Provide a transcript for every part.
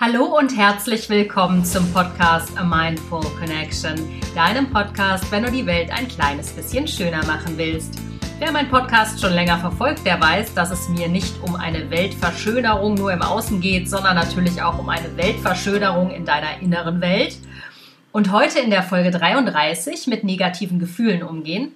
Hallo und herzlich willkommen zum Podcast A Mindful Connection, deinem Podcast, wenn du die Welt ein kleines bisschen schöner machen willst. Wer meinen Podcast schon länger verfolgt, der weiß, dass es mir nicht um eine Weltverschönerung nur im Außen geht, sondern natürlich auch um eine Weltverschönerung in deiner inneren Welt. Und heute in der Folge 33 mit negativen Gefühlen umgehen,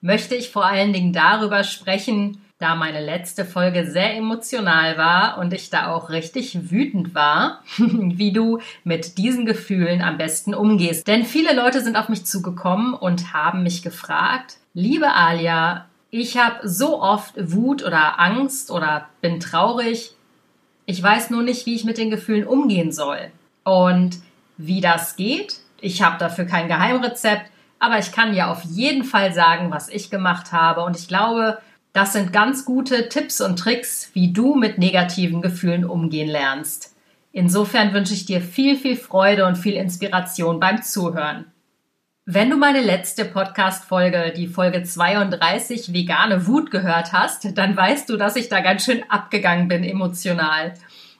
möchte ich vor allen Dingen darüber sprechen, da meine letzte Folge sehr emotional war und ich da auch richtig wütend war, wie du mit diesen Gefühlen am besten umgehst. Denn viele Leute sind auf mich zugekommen und haben mich gefragt, liebe Alia, ich habe so oft Wut oder Angst oder bin traurig. Ich weiß nur nicht, wie ich mit den Gefühlen umgehen soll. Und wie das geht, ich habe dafür kein Geheimrezept, aber ich kann ja auf jeden Fall sagen, was ich gemacht habe. Und ich glaube, das sind ganz gute Tipps und Tricks, wie du mit negativen Gefühlen umgehen lernst. Insofern wünsche ich dir viel, viel Freude und viel Inspiration beim Zuhören. Wenn du meine letzte Podcast-Folge, die Folge 32, vegane Wut gehört hast, dann weißt du, dass ich da ganz schön abgegangen bin emotional.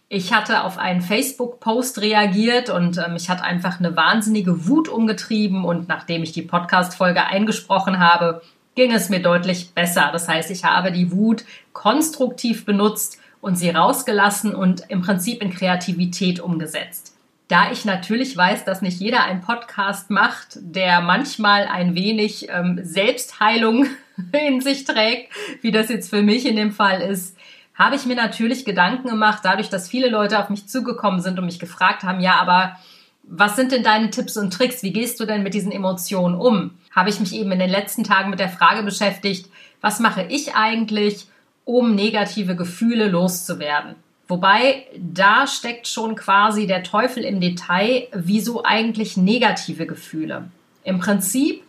Ich hatte auf einen Facebook-Post reagiert und äh, mich hat einfach eine wahnsinnige Wut umgetrieben und nachdem ich die Podcast-Folge eingesprochen habe, ging es mir deutlich besser. Das heißt, ich habe die Wut konstruktiv benutzt und sie rausgelassen und im Prinzip in Kreativität umgesetzt. Da ich natürlich weiß, dass nicht jeder einen Podcast macht, der manchmal ein wenig ähm, Selbstheilung in sich trägt, wie das jetzt für mich in dem Fall ist, habe ich mir natürlich Gedanken gemacht, dadurch, dass viele Leute auf mich zugekommen sind und mich gefragt haben, ja, aber was sind denn deine Tipps und Tricks? Wie gehst du denn mit diesen Emotionen um? Habe ich mich eben in den letzten Tagen mit der Frage beschäftigt, was mache ich eigentlich, um negative Gefühle loszuwerden? Wobei da steckt schon quasi der Teufel im Detail, wieso eigentlich negative Gefühle? Im Prinzip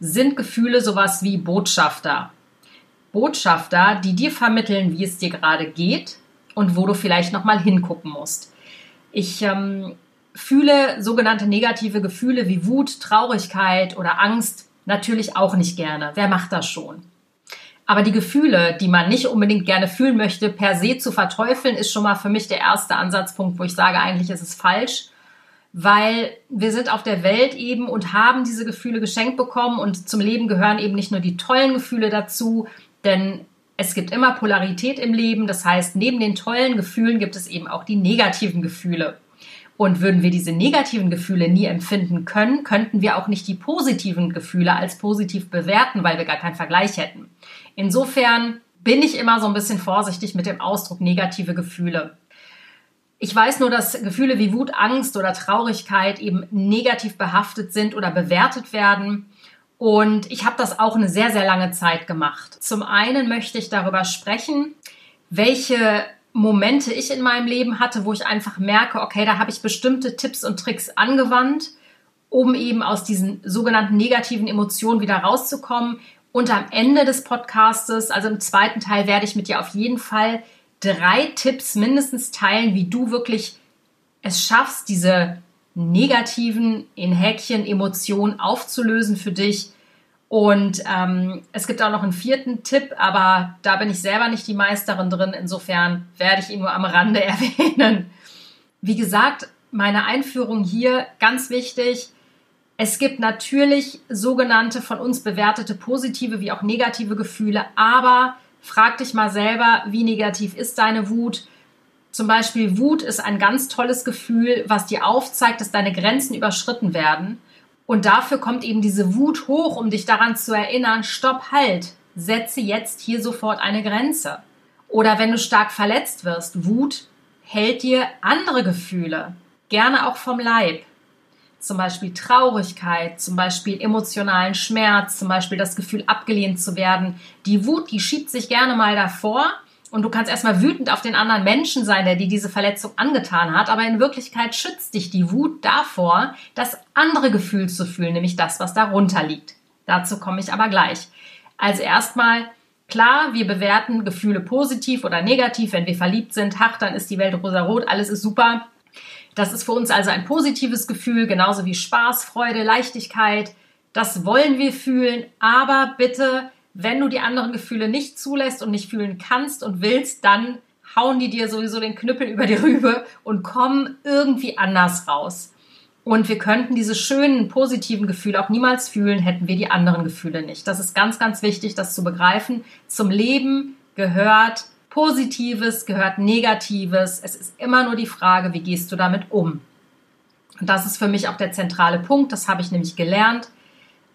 sind Gefühle sowas wie Botschafter. Botschafter, die dir vermitteln, wie es dir gerade geht und wo du vielleicht noch mal hingucken musst. Ich ähm, fühle sogenannte negative Gefühle wie Wut, Traurigkeit oder Angst natürlich auch nicht gerne. Wer macht das schon? Aber die Gefühle, die man nicht unbedingt gerne fühlen möchte, per se zu verteufeln, ist schon mal für mich der erste Ansatzpunkt, wo ich sage, eigentlich ist es falsch, weil wir sind auf der Welt eben und haben diese Gefühle geschenkt bekommen und zum Leben gehören eben nicht nur die tollen Gefühle dazu, denn es gibt immer Polarität im Leben. Das heißt, neben den tollen Gefühlen gibt es eben auch die negativen Gefühle. Und würden wir diese negativen Gefühle nie empfinden können, könnten wir auch nicht die positiven Gefühle als positiv bewerten, weil wir gar keinen Vergleich hätten. Insofern bin ich immer so ein bisschen vorsichtig mit dem Ausdruck negative Gefühle. Ich weiß nur, dass Gefühle wie Wut, Angst oder Traurigkeit eben negativ behaftet sind oder bewertet werden. Und ich habe das auch eine sehr, sehr lange Zeit gemacht. Zum einen möchte ich darüber sprechen, welche Momente ich in meinem Leben hatte, wo ich einfach merke, okay, da habe ich bestimmte Tipps und Tricks angewandt, um eben aus diesen sogenannten negativen Emotionen wieder rauszukommen. Und am Ende des Podcastes, also im zweiten Teil, werde ich mit dir auf jeden Fall drei Tipps mindestens teilen, wie du wirklich es schaffst, diese negativen in Häkchen Emotionen aufzulösen für dich und ähm, es gibt auch noch einen vierten Tipp, aber da bin ich selber nicht die Meisterin drin. Insofern werde ich ihn nur am Rande erwähnen. Wie gesagt, meine Einführung hier ganz wichtig. Es gibt natürlich sogenannte von uns bewertete positive wie auch negative Gefühle, aber frag dich mal selber, wie negativ ist deine Wut? Zum Beispiel Wut ist ein ganz tolles Gefühl, was dir aufzeigt, dass deine Grenzen überschritten werden. Und dafür kommt eben diese Wut hoch, um dich daran zu erinnern, stopp, halt, setze jetzt hier sofort eine Grenze. Oder wenn du stark verletzt wirst, Wut hält dir andere Gefühle, gerne auch vom Leib. Zum Beispiel Traurigkeit, zum Beispiel emotionalen Schmerz, zum Beispiel das Gefühl abgelehnt zu werden. Die Wut, die schiebt sich gerne mal davor und du kannst erstmal wütend auf den anderen Menschen sein, der dir diese Verletzung angetan hat, aber in Wirklichkeit schützt dich die Wut davor, das andere Gefühl zu fühlen, nämlich das, was darunter liegt. Dazu komme ich aber gleich. Also erstmal, klar, wir bewerten Gefühle positiv oder negativ. Wenn wir verliebt sind, ach, dann ist die Welt rosarot, alles ist super. Das ist für uns also ein positives Gefühl, genauso wie Spaß, Freude, Leichtigkeit. Das wollen wir fühlen, aber bitte wenn du die anderen Gefühle nicht zulässt und nicht fühlen kannst und willst, dann hauen die dir sowieso den Knüppel über die Rübe und kommen irgendwie anders raus. Und wir könnten diese schönen, positiven Gefühle auch niemals fühlen, hätten wir die anderen Gefühle nicht. Das ist ganz, ganz wichtig, das zu begreifen. Zum Leben gehört Positives, gehört Negatives. Es ist immer nur die Frage, wie gehst du damit um? Und das ist für mich auch der zentrale Punkt. Das habe ich nämlich gelernt,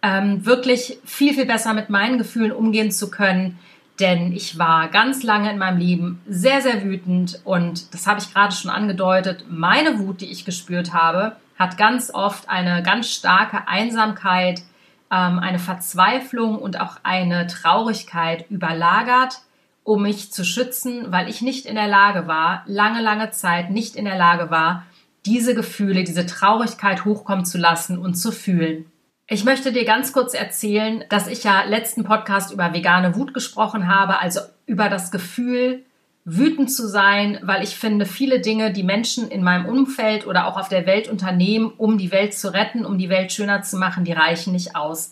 ähm, wirklich viel, viel besser mit meinen Gefühlen umgehen zu können. Denn ich war ganz lange in meinem Leben sehr, sehr wütend und das habe ich gerade schon angedeutet. Meine Wut, die ich gespürt habe, hat ganz oft eine ganz starke Einsamkeit, ähm, eine Verzweiflung und auch eine Traurigkeit überlagert, um mich zu schützen, weil ich nicht in der Lage war, lange, lange Zeit nicht in der Lage war, diese Gefühle, diese Traurigkeit hochkommen zu lassen und zu fühlen. Ich möchte dir ganz kurz erzählen, dass ich ja letzten Podcast über vegane Wut gesprochen habe, also über das Gefühl, wütend zu sein, weil ich finde, viele Dinge, die Menschen in meinem Umfeld oder auch auf der Welt unternehmen, um die Welt zu retten, um die Welt schöner zu machen, die reichen nicht aus.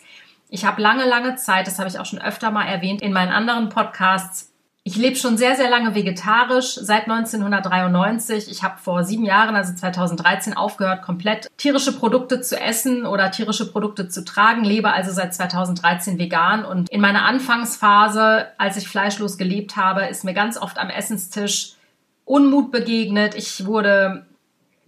Ich habe lange, lange Zeit, das habe ich auch schon öfter mal erwähnt in meinen anderen Podcasts, ich lebe schon sehr, sehr lange vegetarisch, seit 1993. Ich habe vor sieben Jahren, also 2013, aufgehört, komplett tierische Produkte zu essen oder tierische Produkte zu tragen, lebe also seit 2013 vegan. Und in meiner Anfangsphase, als ich fleischlos gelebt habe, ist mir ganz oft am Essenstisch Unmut begegnet. Ich wurde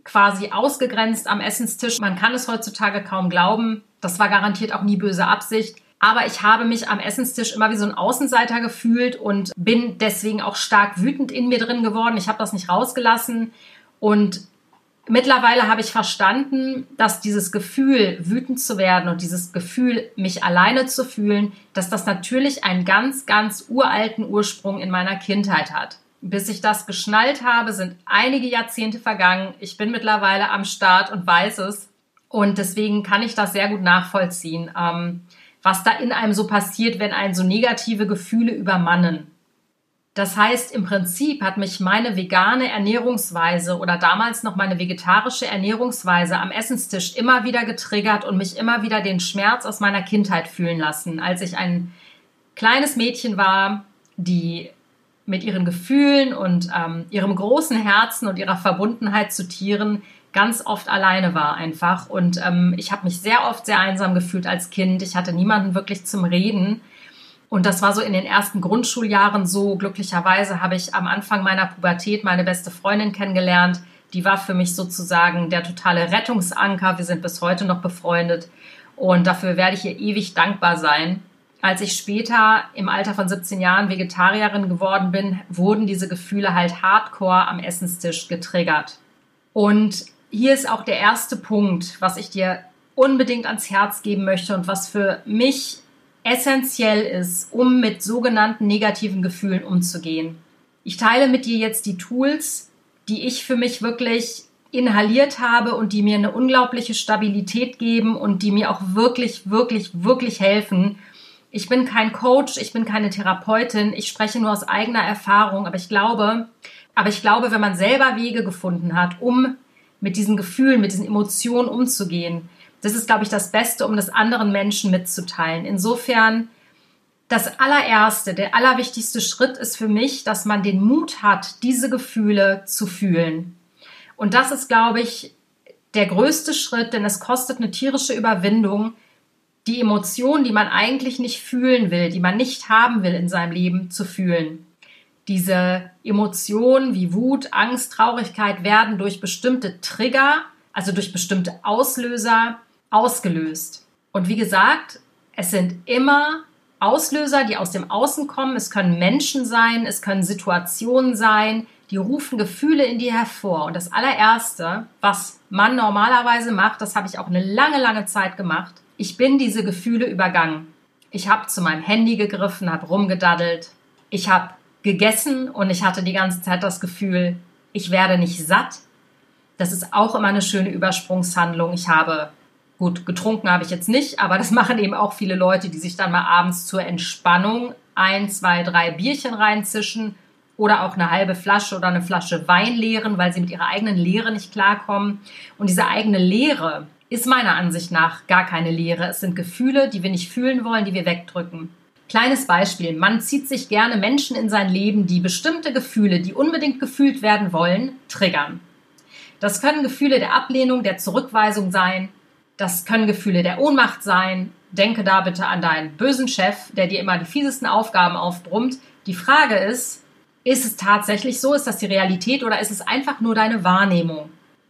quasi ausgegrenzt am Essenstisch. Man kann es heutzutage kaum glauben. Das war garantiert auch nie böse Absicht. Aber ich habe mich am Essenstisch immer wie so ein Außenseiter gefühlt und bin deswegen auch stark wütend in mir drin geworden. Ich habe das nicht rausgelassen. Und mittlerweile habe ich verstanden, dass dieses Gefühl, wütend zu werden und dieses Gefühl, mich alleine zu fühlen, dass das natürlich einen ganz, ganz uralten Ursprung in meiner Kindheit hat. Bis ich das geschnallt habe, sind einige Jahrzehnte vergangen. Ich bin mittlerweile am Start und weiß es. Und deswegen kann ich das sehr gut nachvollziehen. Ähm, was da in einem so passiert, wenn einen so negative Gefühle übermannen. Das heißt, im Prinzip hat mich meine vegane Ernährungsweise oder damals noch meine vegetarische Ernährungsweise am Essenstisch immer wieder getriggert und mich immer wieder den Schmerz aus meiner Kindheit fühlen lassen, als ich ein kleines Mädchen war, die mit ihren Gefühlen und ähm, ihrem großen Herzen und ihrer Verbundenheit zu Tieren ganz oft alleine war einfach. Und ähm, ich habe mich sehr oft sehr einsam gefühlt als Kind. Ich hatte niemanden wirklich zum Reden. Und das war so in den ersten Grundschuljahren so. Glücklicherweise habe ich am Anfang meiner Pubertät meine beste Freundin kennengelernt. Die war für mich sozusagen der totale Rettungsanker. Wir sind bis heute noch befreundet. Und dafür werde ich ihr ewig dankbar sein. Als ich später im Alter von 17 Jahren Vegetarierin geworden bin, wurden diese Gefühle halt hardcore am Essenstisch getriggert. Und hier ist auch der erste Punkt, was ich dir unbedingt ans Herz geben möchte und was für mich essentiell ist, um mit sogenannten negativen Gefühlen umzugehen. Ich teile mit dir jetzt die Tools, die ich für mich wirklich inhaliert habe und die mir eine unglaubliche Stabilität geben und die mir auch wirklich, wirklich, wirklich helfen. Ich bin kein Coach, ich bin keine Therapeutin, ich spreche nur aus eigener Erfahrung, aber ich glaube, aber ich glaube, wenn man selber Wege gefunden hat, um mit diesen Gefühlen, mit diesen Emotionen umzugehen. Das ist, glaube ich, das Beste, um das anderen Menschen mitzuteilen. Insofern, das allererste, der allerwichtigste Schritt ist für mich, dass man den Mut hat, diese Gefühle zu fühlen. Und das ist, glaube ich, der größte Schritt, denn es kostet eine tierische Überwindung, die Emotionen, die man eigentlich nicht fühlen will, die man nicht haben will in seinem Leben, zu fühlen. Diese Emotionen wie Wut, Angst, Traurigkeit werden durch bestimmte Trigger, also durch bestimmte Auslöser ausgelöst. Und wie gesagt, es sind immer Auslöser, die aus dem Außen kommen. Es können Menschen sein, es können Situationen sein, die rufen Gefühle in dir hervor. Und das allererste, was man normalerweise macht, das habe ich auch eine lange, lange Zeit gemacht. Ich bin diese Gefühle übergangen. Ich habe zu meinem Handy gegriffen, habe rumgedaddelt. Ich habe gegessen und ich hatte die ganze Zeit das Gefühl, ich werde nicht satt. Das ist auch immer eine schöne Übersprungshandlung. Ich habe gut getrunken habe ich jetzt nicht, aber das machen eben auch viele Leute, die sich dann mal abends zur Entspannung ein, zwei, drei Bierchen reinzischen oder auch eine halbe Flasche oder eine Flasche Wein leeren, weil sie mit ihrer eigenen Leere nicht klarkommen. Und diese eigene Leere ist meiner Ansicht nach gar keine Leere. Es sind Gefühle, die wir nicht fühlen wollen, die wir wegdrücken. Kleines Beispiel. Man zieht sich gerne Menschen in sein Leben, die bestimmte Gefühle, die unbedingt gefühlt werden wollen, triggern. Das können Gefühle der Ablehnung, der Zurückweisung sein. Das können Gefühle der Ohnmacht sein. Denke da bitte an deinen bösen Chef, der dir immer die fiesesten Aufgaben aufbrummt. Die Frage ist, ist es tatsächlich so? Ist das die Realität oder ist es einfach nur deine Wahrnehmung?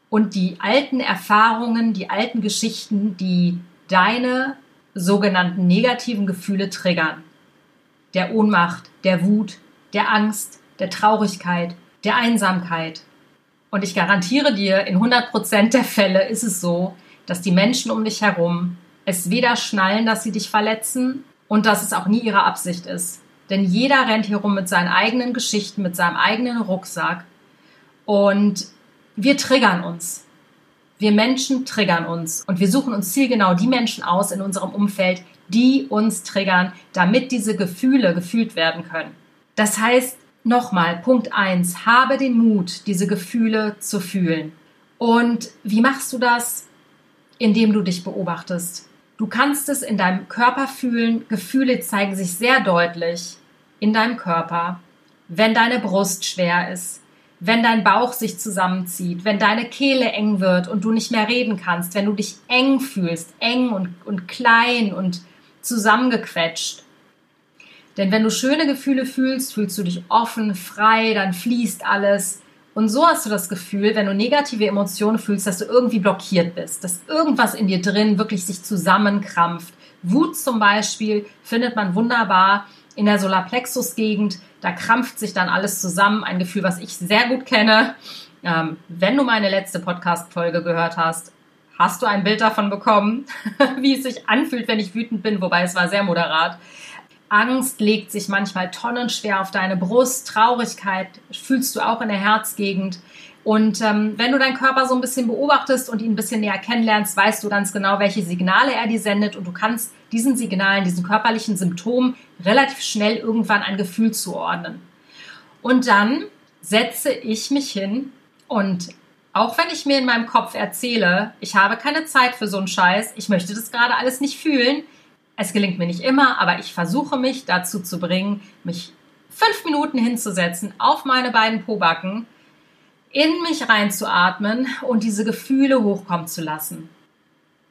Und die alten Erfahrungen, die alten Geschichten, die deine sogenannten negativen Gefühle triggern. Der Ohnmacht, der Wut, der Angst, der Traurigkeit, der Einsamkeit. Und ich garantiere dir, in 100% der Fälle ist es so, dass die Menschen um dich herum es weder schnallen, dass sie dich verletzen und dass es auch nie ihre Absicht ist. Denn jeder rennt hier rum mit seinen eigenen Geschichten, mit seinem eigenen Rucksack und wir triggern uns. Wir Menschen triggern uns und wir suchen uns zielgenau die Menschen aus in unserem Umfeld, die uns triggern, damit diese Gefühle gefühlt werden können. Das heißt, nochmal, Punkt eins: habe den Mut, diese Gefühle zu fühlen. Und wie machst du das? Indem du dich beobachtest. Du kannst es in deinem Körper fühlen. Gefühle zeigen sich sehr deutlich in deinem Körper. Wenn deine Brust schwer ist, wenn dein Bauch sich zusammenzieht, wenn deine Kehle eng wird und du nicht mehr reden kannst, wenn du dich eng fühlst, eng und, und klein und zusammengequetscht. Denn wenn du schöne Gefühle fühlst, fühlst du dich offen, frei, dann fließt alles. Und so hast du das Gefühl, wenn du negative Emotionen fühlst, dass du irgendwie blockiert bist, dass irgendwas in dir drin wirklich sich zusammenkrampft. Wut zum Beispiel findet man wunderbar in der Solarplexus-Gegend. Da krampft sich dann alles zusammen. Ein Gefühl, was ich sehr gut kenne. Ähm, wenn du meine letzte Podcast-Folge gehört hast, hast du ein Bild davon bekommen, wie es sich anfühlt, wenn ich wütend bin, wobei es war sehr moderat. Angst legt sich manchmal tonnenschwer auf deine Brust, Traurigkeit fühlst du auch in der Herzgegend. Und ähm, wenn du deinen Körper so ein bisschen beobachtest und ihn ein bisschen näher kennenlernst, weißt du ganz genau, welche Signale er dir sendet und du kannst diesen Signalen, diesen körperlichen Symptomen relativ schnell irgendwann ein Gefühl zuordnen. Und dann setze ich mich hin und auch wenn ich mir in meinem Kopf erzähle, ich habe keine Zeit für so einen Scheiß, ich möchte das gerade alles nicht fühlen, es gelingt mir nicht immer, aber ich versuche mich dazu zu bringen, mich fünf Minuten hinzusetzen auf meine beiden Pobacken, in mich reinzuatmen und diese Gefühle hochkommen zu lassen.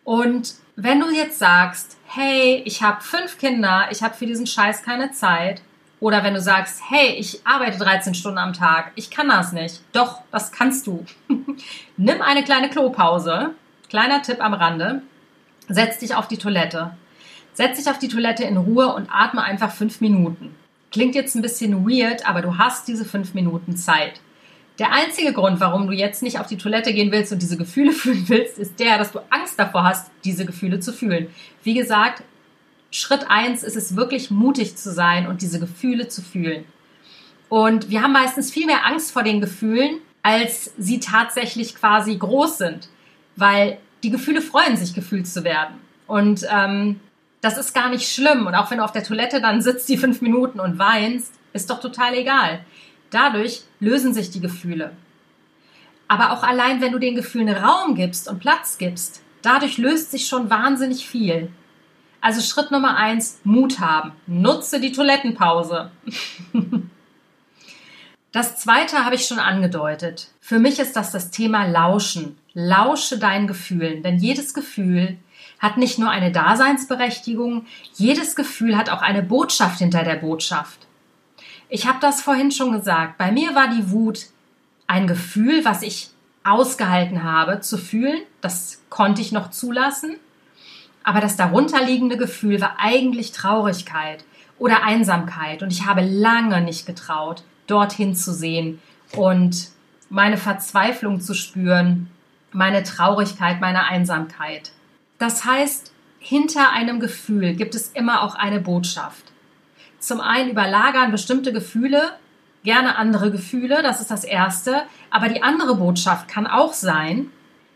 Und wenn du jetzt sagst, hey, ich habe fünf Kinder, ich habe für diesen Scheiß keine Zeit, oder wenn du sagst, hey, ich arbeite 13 Stunden am Tag, ich kann das nicht. Doch, das kannst du. Nimm eine kleine Klopause. Kleiner Tipp am Rande. Setz dich auf die Toilette. Setz dich auf die Toilette in Ruhe und atme einfach fünf Minuten. Klingt jetzt ein bisschen weird, aber du hast diese fünf Minuten Zeit. Der einzige Grund, warum du jetzt nicht auf die Toilette gehen willst und diese Gefühle fühlen willst, ist der, dass du Angst davor hast, diese Gefühle zu fühlen. Wie gesagt, Schritt eins ist es wirklich mutig zu sein und diese Gefühle zu fühlen. Und wir haben meistens viel mehr Angst vor den Gefühlen, als sie tatsächlich quasi groß sind, weil die Gefühle freuen sich, gefühlt zu werden. Und ähm, das ist gar nicht schlimm. Und auch wenn du auf der Toilette dann sitzt, die fünf Minuten und weinst, ist doch total egal. Dadurch lösen sich die Gefühle. Aber auch allein, wenn du den Gefühlen Raum gibst und Platz gibst, dadurch löst sich schon wahnsinnig viel. Also Schritt Nummer eins, Mut haben. Nutze die Toilettenpause. Das zweite habe ich schon angedeutet. Für mich ist das das Thema Lauschen. Lausche deinen Gefühlen, denn jedes Gefühl hat nicht nur eine Daseinsberechtigung, jedes Gefühl hat auch eine Botschaft hinter der Botschaft. Ich habe das vorhin schon gesagt. Bei mir war die Wut ein Gefühl, was ich ausgehalten habe zu fühlen. Das konnte ich noch zulassen. Aber das darunterliegende Gefühl war eigentlich Traurigkeit oder Einsamkeit. Und ich habe lange nicht getraut, dorthin zu sehen und meine Verzweiflung zu spüren, meine Traurigkeit, meine Einsamkeit. Das heißt, hinter einem Gefühl gibt es immer auch eine Botschaft. Zum einen überlagern bestimmte Gefühle gerne andere Gefühle, das ist das Erste. Aber die andere Botschaft kann auch sein,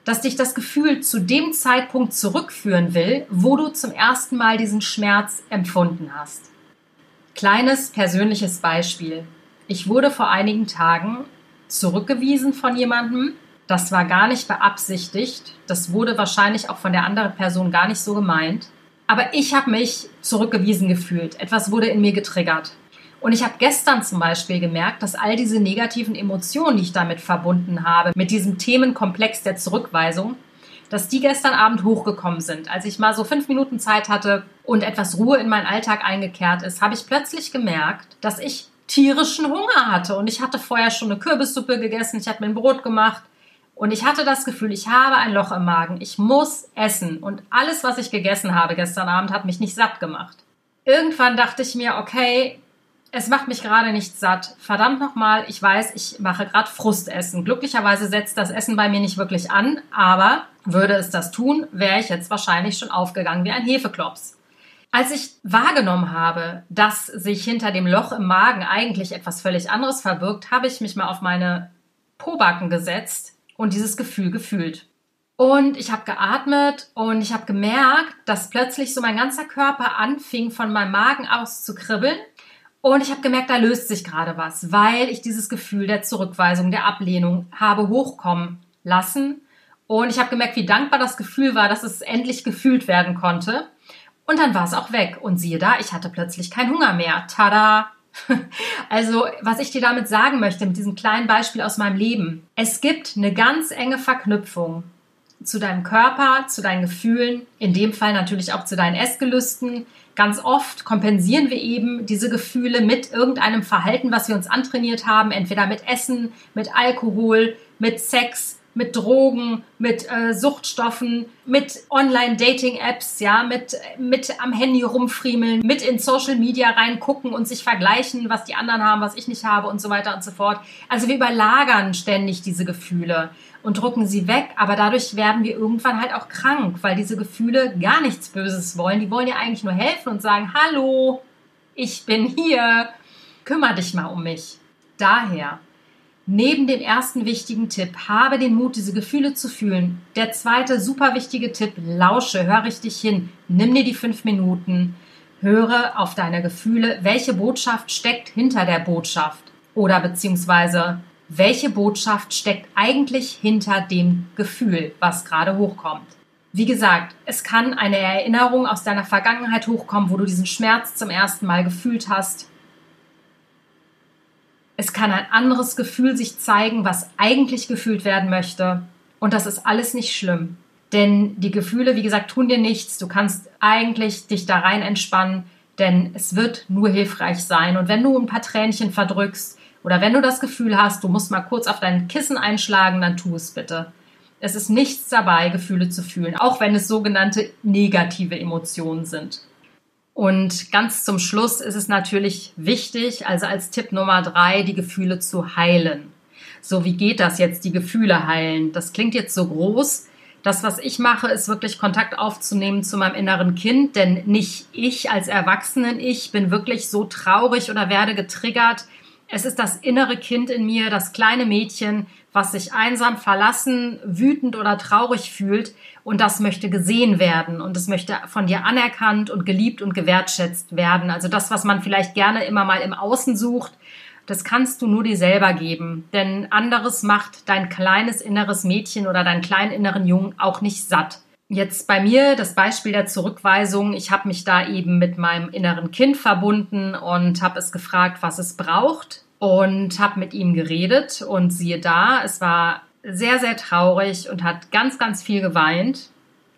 dass dich das Gefühl zu dem Zeitpunkt zurückführen will, wo du zum ersten Mal diesen Schmerz empfunden hast. Kleines persönliches Beispiel. Ich wurde vor einigen Tagen zurückgewiesen von jemandem. Das war gar nicht beabsichtigt. Das wurde wahrscheinlich auch von der anderen Person gar nicht so gemeint. Aber ich habe mich zurückgewiesen gefühlt. Etwas wurde in mir getriggert. Und ich habe gestern zum Beispiel gemerkt, dass all diese negativen Emotionen, die ich damit verbunden habe, mit diesem Themenkomplex der Zurückweisung, dass die gestern Abend hochgekommen sind. Als ich mal so fünf Minuten Zeit hatte und etwas Ruhe in meinen Alltag eingekehrt ist, habe ich plötzlich gemerkt, dass ich tierischen Hunger hatte. Und ich hatte vorher schon eine Kürbissuppe gegessen, ich hatte mir ein Brot gemacht. Und ich hatte das Gefühl, ich habe ein Loch im Magen. Ich muss essen. Und alles, was ich gegessen habe gestern Abend, hat mich nicht satt gemacht. Irgendwann dachte ich mir, okay, es macht mich gerade nicht satt. Verdammt nochmal, ich weiß, ich mache gerade Frustessen. Glücklicherweise setzt das Essen bei mir nicht wirklich an, aber würde es das tun, wäre ich jetzt wahrscheinlich schon aufgegangen wie ein Hefeklops. Als ich wahrgenommen habe, dass sich hinter dem Loch im Magen eigentlich etwas völlig anderes verbirgt, habe ich mich mal auf meine Pobacken gesetzt und dieses Gefühl gefühlt. Und ich habe geatmet und ich habe gemerkt, dass plötzlich so mein ganzer Körper anfing, von meinem Magen aus zu kribbeln. Und ich habe gemerkt, da löst sich gerade was, weil ich dieses Gefühl der Zurückweisung, der Ablehnung habe hochkommen lassen. Und ich habe gemerkt, wie dankbar das Gefühl war, dass es endlich gefühlt werden konnte. Und dann war es auch weg. Und siehe da, ich hatte plötzlich keinen Hunger mehr. Tada! Also, was ich dir damit sagen möchte, mit diesem kleinen Beispiel aus meinem Leben. Es gibt eine ganz enge Verknüpfung zu deinem Körper, zu deinen Gefühlen, in dem Fall natürlich auch zu deinen Essgelüsten. Ganz oft kompensieren wir eben diese Gefühle mit irgendeinem Verhalten, was wir uns antrainiert haben, entweder mit Essen, mit Alkohol, mit Sex, mit Drogen, mit äh, Suchtstoffen, mit Online-Dating-Apps, ja, mit, mit am Handy rumfriemeln, mit in Social Media reingucken und sich vergleichen, was die anderen haben, was ich nicht habe und so weiter und so fort. Also wir überlagern ständig diese Gefühle und drucken sie weg, aber dadurch werden wir irgendwann halt auch krank, weil diese Gefühle gar nichts Böses wollen. Die wollen ja eigentlich nur helfen und sagen, hallo, ich bin hier, kümmere dich mal um mich. Daher Neben dem ersten wichtigen Tipp, habe den Mut, diese Gefühle zu fühlen. Der zweite super wichtige Tipp, lausche, hör richtig hin, nimm dir die fünf Minuten, höre auf deine Gefühle, welche Botschaft steckt hinter der Botschaft oder beziehungsweise welche Botschaft steckt eigentlich hinter dem Gefühl, was gerade hochkommt. Wie gesagt, es kann eine Erinnerung aus deiner Vergangenheit hochkommen, wo du diesen Schmerz zum ersten Mal gefühlt hast es kann ein anderes Gefühl sich zeigen, was eigentlich gefühlt werden möchte. Und das ist alles nicht schlimm. Denn die Gefühle, wie gesagt, tun dir nichts. Du kannst eigentlich dich da rein entspannen, denn es wird nur hilfreich sein. Und wenn du ein paar Tränchen verdrückst oder wenn du das Gefühl hast, du musst mal kurz auf dein Kissen einschlagen, dann tu es bitte. Es ist nichts dabei, Gefühle zu fühlen, auch wenn es sogenannte negative Emotionen sind. Und ganz zum Schluss ist es natürlich wichtig, also als Tipp Nummer drei, die Gefühle zu heilen. So, wie geht das jetzt, die Gefühle heilen? Das klingt jetzt so groß. Das, was ich mache, ist wirklich Kontakt aufzunehmen zu meinem inneren Kind, denn nicht ich als Erwachsenen, ich bin wirklich so traurig oder werde getriggert. Es ist das innere Kind in mir, das kleine Mädchen, was sich einsam, verlassen, wütend oder traurig fühlt und das möchte gesehen werden und es möchte von dir anerkannt und geliebt und gewertschätzt werden. Also das, was man vielleicht gerne immer mal im Außen sucht, das kannst du nur dir selber geben, denn anderes macht dein kleines inneres Mädchen oder deinen kleinen inneren Jungen auch nicht satt. Jetzt bei mir das Beispiel der Zurückweisung. Ich habe mich da eben mit meinem inneren Kind verbunden und habe es gefragt, was es braucht und habe mit ihm geredet und siehe da, es war sehr, sehr traurig und hat ganz, ganz viel geweint.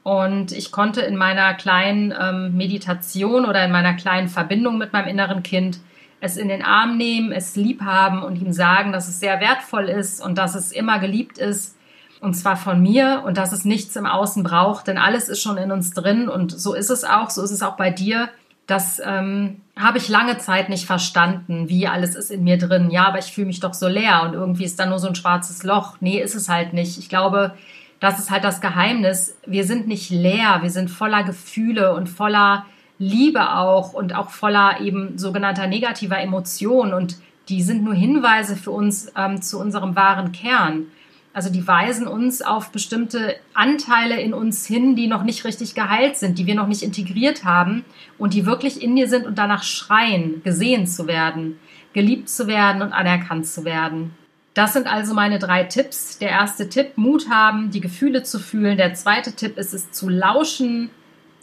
Und ich konnte in meiner kleinen ähm, Meditation oder in meiner kleinen Verbindung mit meinem inneren Kind es in den Arm nehmen, es lieb haben und ihm sagen, dass es sehr wertvoll ist und dass es immer geliebt ist. Und zwar von mir und dass es nichts im Außen braucht, denn alles ist schon in uns drin und so ist es auch, so ist es auch bei dir. Das ähm, habe ich lange Zeit nicht verstanden, wie alles ist in mir drin. Ja, aber ich fühle mich doch so leer und irgendwie ist da nur so ein schwarzes Loch. Nee, ist es halt nicht. Ich glaube, das ist halt das Geheimnis. Wir sind nicht leer, wir sind voller Gefühle und voller Liebe auch und auch voller eben sogenannter negativer Emotionen und die sind nur Hinweise für uns ähm, zu unserem wahren Kern. Also die weisen uns auf bestimmte Anteile in uns hin, die noch nicht richtig geheilt sind, die wir noch nicht integriert haben und die wirklich in dir sind und danach schreien, gesehen zu werden, geliebt zu werden und anerkannt zu werden. Das sind also meine drei Tipps. Der erste Tipp, Mut haben, die Gefühle zu fühlen. Der zweite Tipp ist es zu lauschen,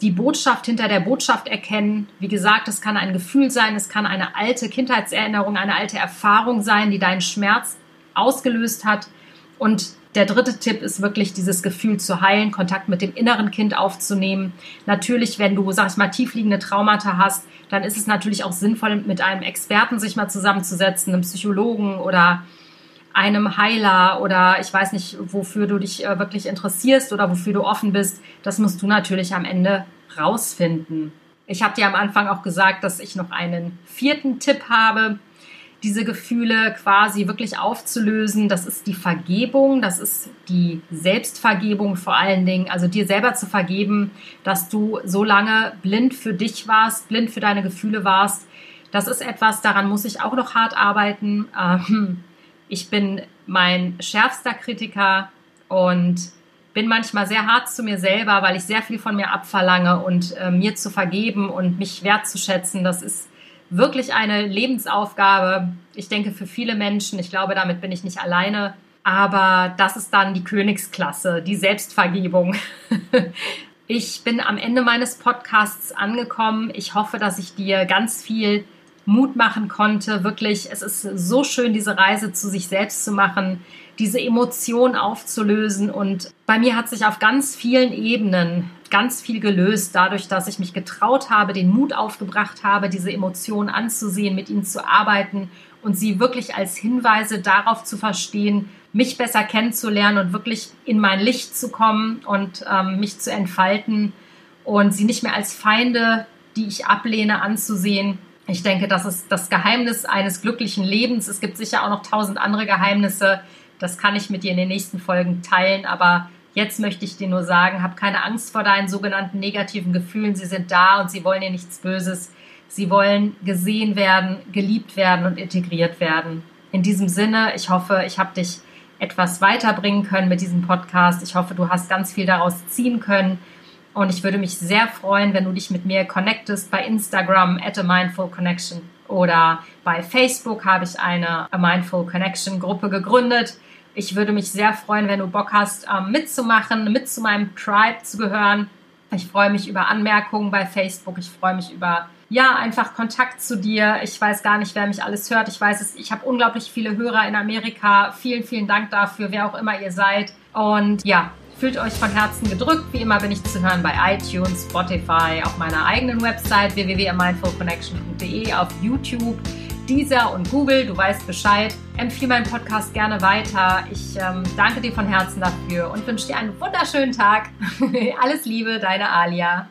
die Botschaft hinter der Botschaft erkennen. Wie gesagt, es kann ein Gefühl sein, es kann eine alte Kindheitserinnerung, eine alte Erfahrung sein, die deinen Schmerz ausgelöst hat. Und der dritte Tipp ist wirklich dieses Gefühl zu heilen, Kontakt mit dem inneren Kind aufzunehmen. Natürlich, wenn du, sag ich mal, tiefliegende Traumata hast, dann ist es natürlich auch sinnvoll, mit einem Experten sich mal zusammenzusetzen, einem Psychologen oder einem Heiler oder ich weiß nicht, wofür du dich äh, wirklich interessierst oder wofür du offen bist. Das musst du natürlich am Ende rausfinden. Ich habe dir am Anfang auch gesagt, dass ich noch einen vierten Tipp habe diese Gefühle quasi wirklich aufzulösen. Das ist die Vergebung, das ist die Selbstvergebung vor allen Dingen. Also dir selber zu vergeben, dass du so lange blind für dich warst, blind für deine Gefühle warst. Das ist etwas, daran muss ich auch noch hart arbeiten. Ähm, ich bin mein schärfster Kritiker und bin manchmal sehr hart zu mir selber, weil ich sehr viel von mir abverlange und äh, mir zu vergeben und mich wertzuschätzen, das ist wirklich eine Lebensaufgabe. Ich denke für viele Menschen, ich glaube, damit bin ich nicht alleine. Aber das ist dann die Königsklasse, die Selbstvergebung. ich bin am Ende meines Podcasts angekommen. Ich hoffe, dass ich dir ganz viel Mut machen konnte. Wirklich, es ist so schön, diese Reise zu sich selbst zu machen, diese Emotion aufzulösen. Und bei mir hat sich auf ganz vielen Ebenen ganz viel gelöst, dadurch, dass ich mich getraut habe, den Mut aufgebracht habe, diese Emotionen anzusehen, mit ihnen zu arbeiten und sie wirklich als Hinweise darauf zu verstehen, mich besser kennenzulernen und wirklich in mein Licht zu kommen und ähm, mich zu entfalten und sie nicht mehr als Feinde, die ich ablehne, anzusehen. Ich denke, das ist das Geheimnis eines glücklichen Lebens. Es gibt sicher auch noch tausend andere Geheimnisse. Das kann ich mit dir in den nächsten Folgen teilen, aber Jetzt möchte ich dir nur sagen, hab keine Angst vor deinen sogenannten negativen Gefühlen. Sie sind da und sie wollen dir nichts Böses. Sie wollen gesehen werden, geliebt werden und integriert werden. In diesem Sinne, ich hoffe, ich habe dich etwas weiterbringen können mit diesem Podcast. Ich hoffe, du hast ganz viel daraus ziehen können. Und ich würde mich sehr freuen, wenn du dich mit mir connectest bei Instagram at a Mindful Connection oder bei Facebook habe ich eine A Mindful Connection Gruppe gegründet. Ich würde mich sehr freuen, wenn du Bock hast, ähm, mitzumachen, mit zu meinem Tribe zu gehören. Ich freue mich über Anmerkungen bei Facebook. Ich freue mich über, ja, einfach Kontakt zu dir. Ich weiß gar nicht, wer mich alles hört. Ich weiß es, ich habe unglaublich viele Hörer in Amerika. Vielen, vielen Dank dafür, wer auch immer ihr seid. Und ja, fühlt euch von Herzen gedrückt. Wie immer bin ich zu hören bei iTunes, Spotify, auf meiner eigenen Website www.mindfulconnection.de, auf YouTube. Deezer und Google. Du weißt Bescheid. Empfehle meinen Podcast gerne weiter. Ich ähm, danke dir von Herzen dafür und wünsche dir einen wunderschönen Tag. Alles Liebe, deine Alia.